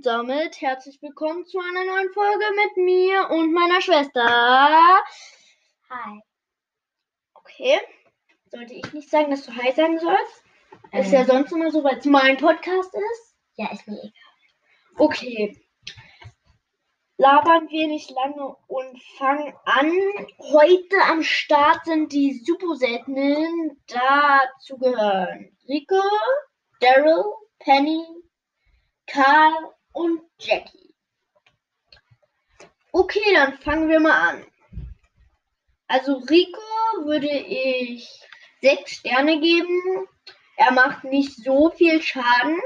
Und damit herzlich willkommen zu einer neuen Folge mit mir und meiner Schwester. Hi. Okay. Sollte ich nicht sagen, dass du Hi sagen sollst? Ist Ähm. ja sonst immer so, weil es mein Podcast ist. Ja, ist mir egal. Okay. Labern wir nicht lange und fangen an. Heute am Start sind die super seltenen. Dazu gehören Rico, Daryl, Penny, Karl und Jackie. Okay, dann fangen wir mal an. Also Rico würde ich sechs Sterne geben. Er macht nicht so viel Schaden.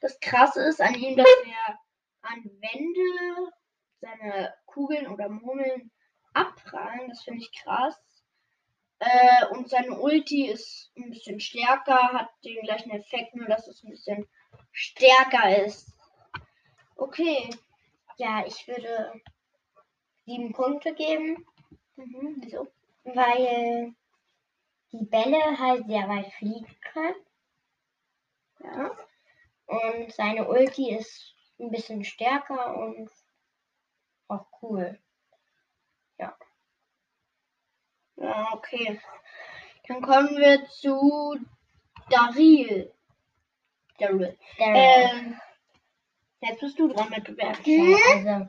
Das Krasse ist an ihm, dass er an Wände seine Kugeln oder Murmeln abprallen. Das finde ich krass. Äh, und seine Ulti ist ein bisschen stärker, hat den gleichen Effekt, nur dass es ein bisschen stärker ist. Okay. Ja, ich würde sieben Punkte geben, Mhm, wieso? weil die Bälle halt sehr weit fliegen können. Ja. Und seine Ulti ist ein bisschen stärker und auch cool. Ja, okay. Dann kommen wir zu Daril. Daryl. Der, Ähm, jetzt bist du dran mit bewerten. ja, also,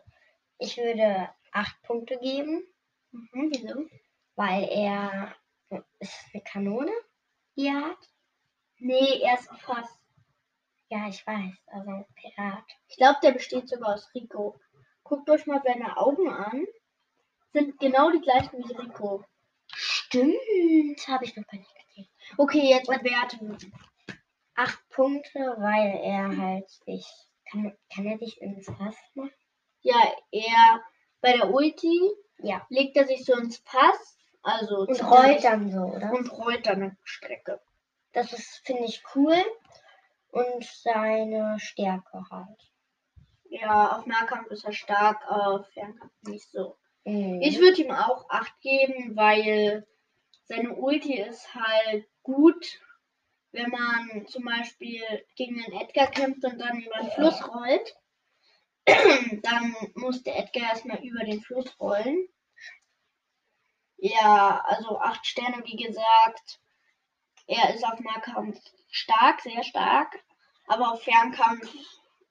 ich würde acht Punkte geben, Mhm, wieso? weil er ist eine Kanone, die er hat. Nee, er ist fast. Ja, ich weiß, also Pirat. Ich glaube, der besteht sogar aus Rico. Guckt euch mal seine Augen an. Sind genau die gleichen wie Rico. Stimmt, habe ich noch gar nicht gesehen. Okay, jetzt bewerten. acht Punkte, weil er halt sich. Kann, kann er sich ins Fass machen? Ja, er bei der Ulti Ja. legt er sich so ins Pass. Also Und rollt dann so, oder? und rollt dann eine Strecke. Das ist, finde ich, cool. Und seine Stärke halt. Ja, auf Nahkampf ist er stark, auf Fernkampf nicht so. Mhm. Ich würde ihm auch 8 geben, weil seine Ulti ist halt gut, wenn man zum Beispiel gegen einen Edgar kämpft und dann über den Fluss rollt. Dann muss der Edgar erstmal über den Fluss rollen. Ja, also 8 Sterne, wie gesagt. Er ist auf Nahkampf stark, sehr stark. Aber auf Fernkampf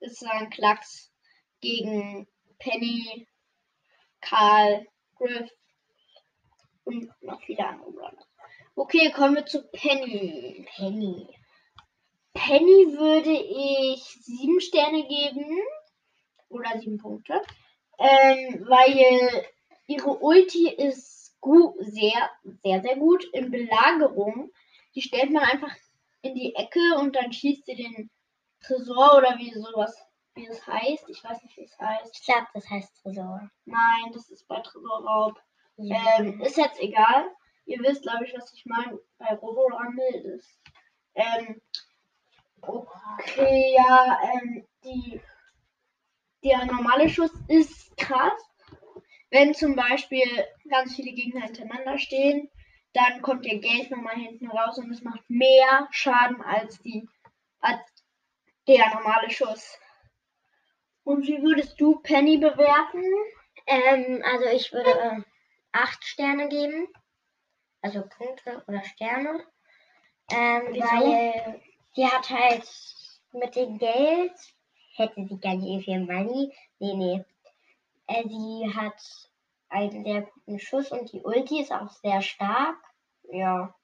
ist sein Klacks gegen Penny, Karl, Griff und noch viele andere. Okay, kommen wir zu Penny. Penny. Penny würde ich sieben Sterne geben. Oder sieben Punkte. Ähm, weil ihre Ulti ist gut, sehr, sehr, sehr gut in Belagerung. Die stellt man einfach in die Ecke und dann schießt sie den Tresor oder wie sowas, wie es heißt. Ich weiß nicht, wie es heißt. Ich glaube, das heißt Tresor. Nein, das ist bei Tresorraub. Ja. Ähm, ist jetzt egal. Ihr wisst, glaube ich, was ich meine. Bei Robo Rumble ist. Ähm, okay, ja, ähm, die, der normale Schuss ist krass. Wenn zum Beispiel ganz viele Gegner hintereinander stehen, dann kommt der Geld nochmal hinten raus und es macht mehr Schaden als die als der normale Schuss. Und wie würdest du Penny bewerten? Ähm, also ich würde äh, acht Sterne geben. Also Punkte oder Sterne. Ähm, weil die hat halt mit dem Geld, hätte sie gar nicht viel Money. Nee, nee. Äh, sie hat einen sehr guten Schuss und die Ulti ist auch sehr stark. Ja.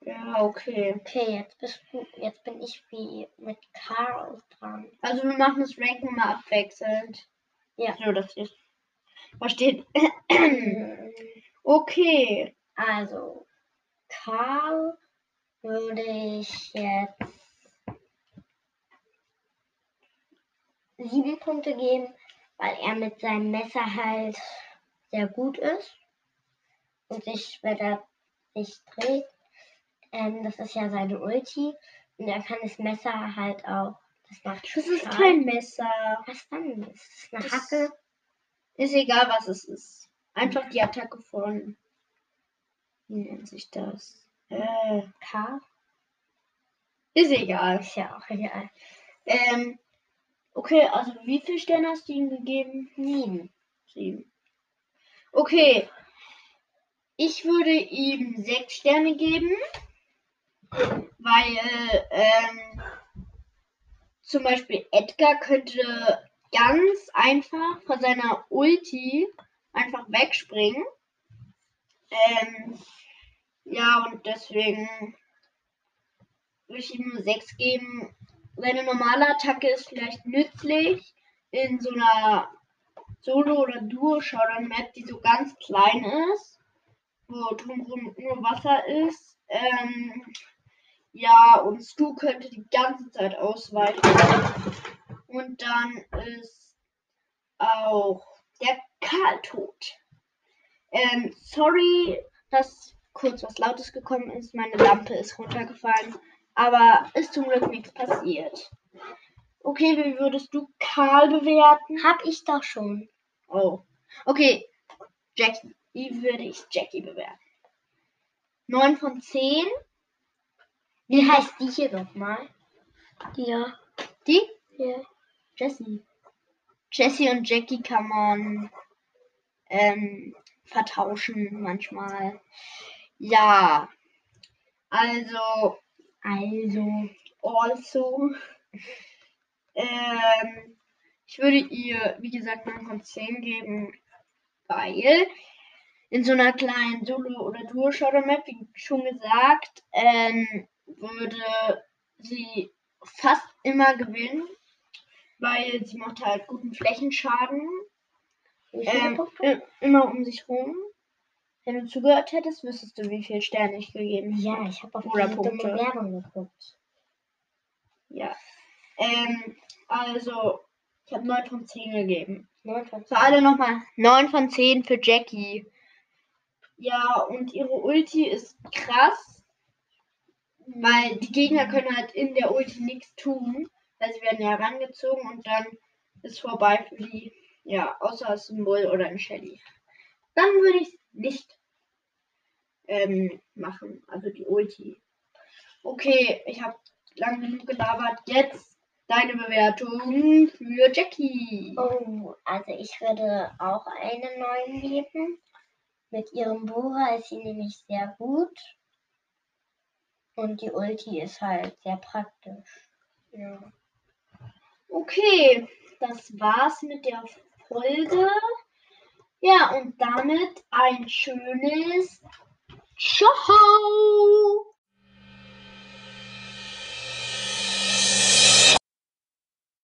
Ja, okay. Okay, jetzt bist du, jetzt bin ich wie mit Karl dran. Also wir machen das Ranken mal abwechselnd. Ja. So, das ist. Versteht. okay. Also, Karl würde ich jetzt sieben Punkte geben, weil er mit seinem Messer halt sehr gut ist. Und sich, wenn er sich dreht, ähm, das ist ja seine Ulti. Und er kann das Messer halt auch. Das macht Das ist Schaden. kein Messer. Was dann? Das ist eine Das- Hacke. Ist egal, was es ist. Einfach die Attacke von. Wie nennt sich das? Äh, K. ist egal. Ist ja auch egal. Ähm, okay, also wie viele Sterne hast du ihm gegeben? Sieben. Sieben. Okay. Ich würde ihm sechs Sterne geben, weil ähm, zum Beispiel Edgar könnte ganz einfach von seiner Ulti einfach wegspringen. Ähm, ja, und deswegen würde ich ihm nur 6 geben. Seine normale Attacke ist vielleicht nützlich in so einer Solo- oder Duo-Showdown-Map, die so ganz klein ist, wo drumherum nur Wasser ist. Ähm, ja, und Stu könnte die ganze Zeit ausweichen. Und dann ist auch der Karl tot. Ähm, sorry, dass kurz was Lautes gekommen ist. Meine Lampe ist runtergefallen. Aber ist zum Glück nichts passiert. Okay, wie würdest du Karl bewerten? Hab ich doch schon. Oh. Okay. Jackie. Wie würde ich Jackie bewerten? 9 von 10. Wie heißt die hier nochmal? Die da. Die? Ja. Jessie. Jessie und Jackie kann man ähm, vertauschen manchmal. Ja. Also. Also. Also. Ähm, ich würde ihr, wie gesagt, 9 von 10 geben, weil in so einer kleinen Solo- oder Duo-Shooter-Map, wie schon gesagt, ähm, würde sie fast immer gewinnen, weil sie macht halt guten Flächenschaden. Ähm, immer um sich rum. Wenn du zugehört hättest, wüsstest du, wie viele Sterne ich gegeben habe. Ja, ich habe auf Oder Punkte. Werbung geguckt. Ja. Ähm, also, ich habe 9 von 10 gegeben. Neun von Für alle nochmal 9 von 10 für Jackie. Ja, und ihre Ulti ist krass, weil die Gegner können halt in der Ulti nichts tun, weil sie werden ja herangezozen und dann ist vorbei für die, ja, außer es ist ein Bull oder ein Shelly. Dann würde ich nicht ähm, machen, also die Ulti. Okay, ich habe lang genug gelabert. Jetzt deine Bewertung für Jackie. Oh, also ich würde auch eine 9 geben. Mit ihrem Bohrer ist sie nämlich sehr gut. Und die Ulti ist halt sehr praktisch. Ja. Okay, das war's mit der Folge. Ja, und damit ein schönes Ciao.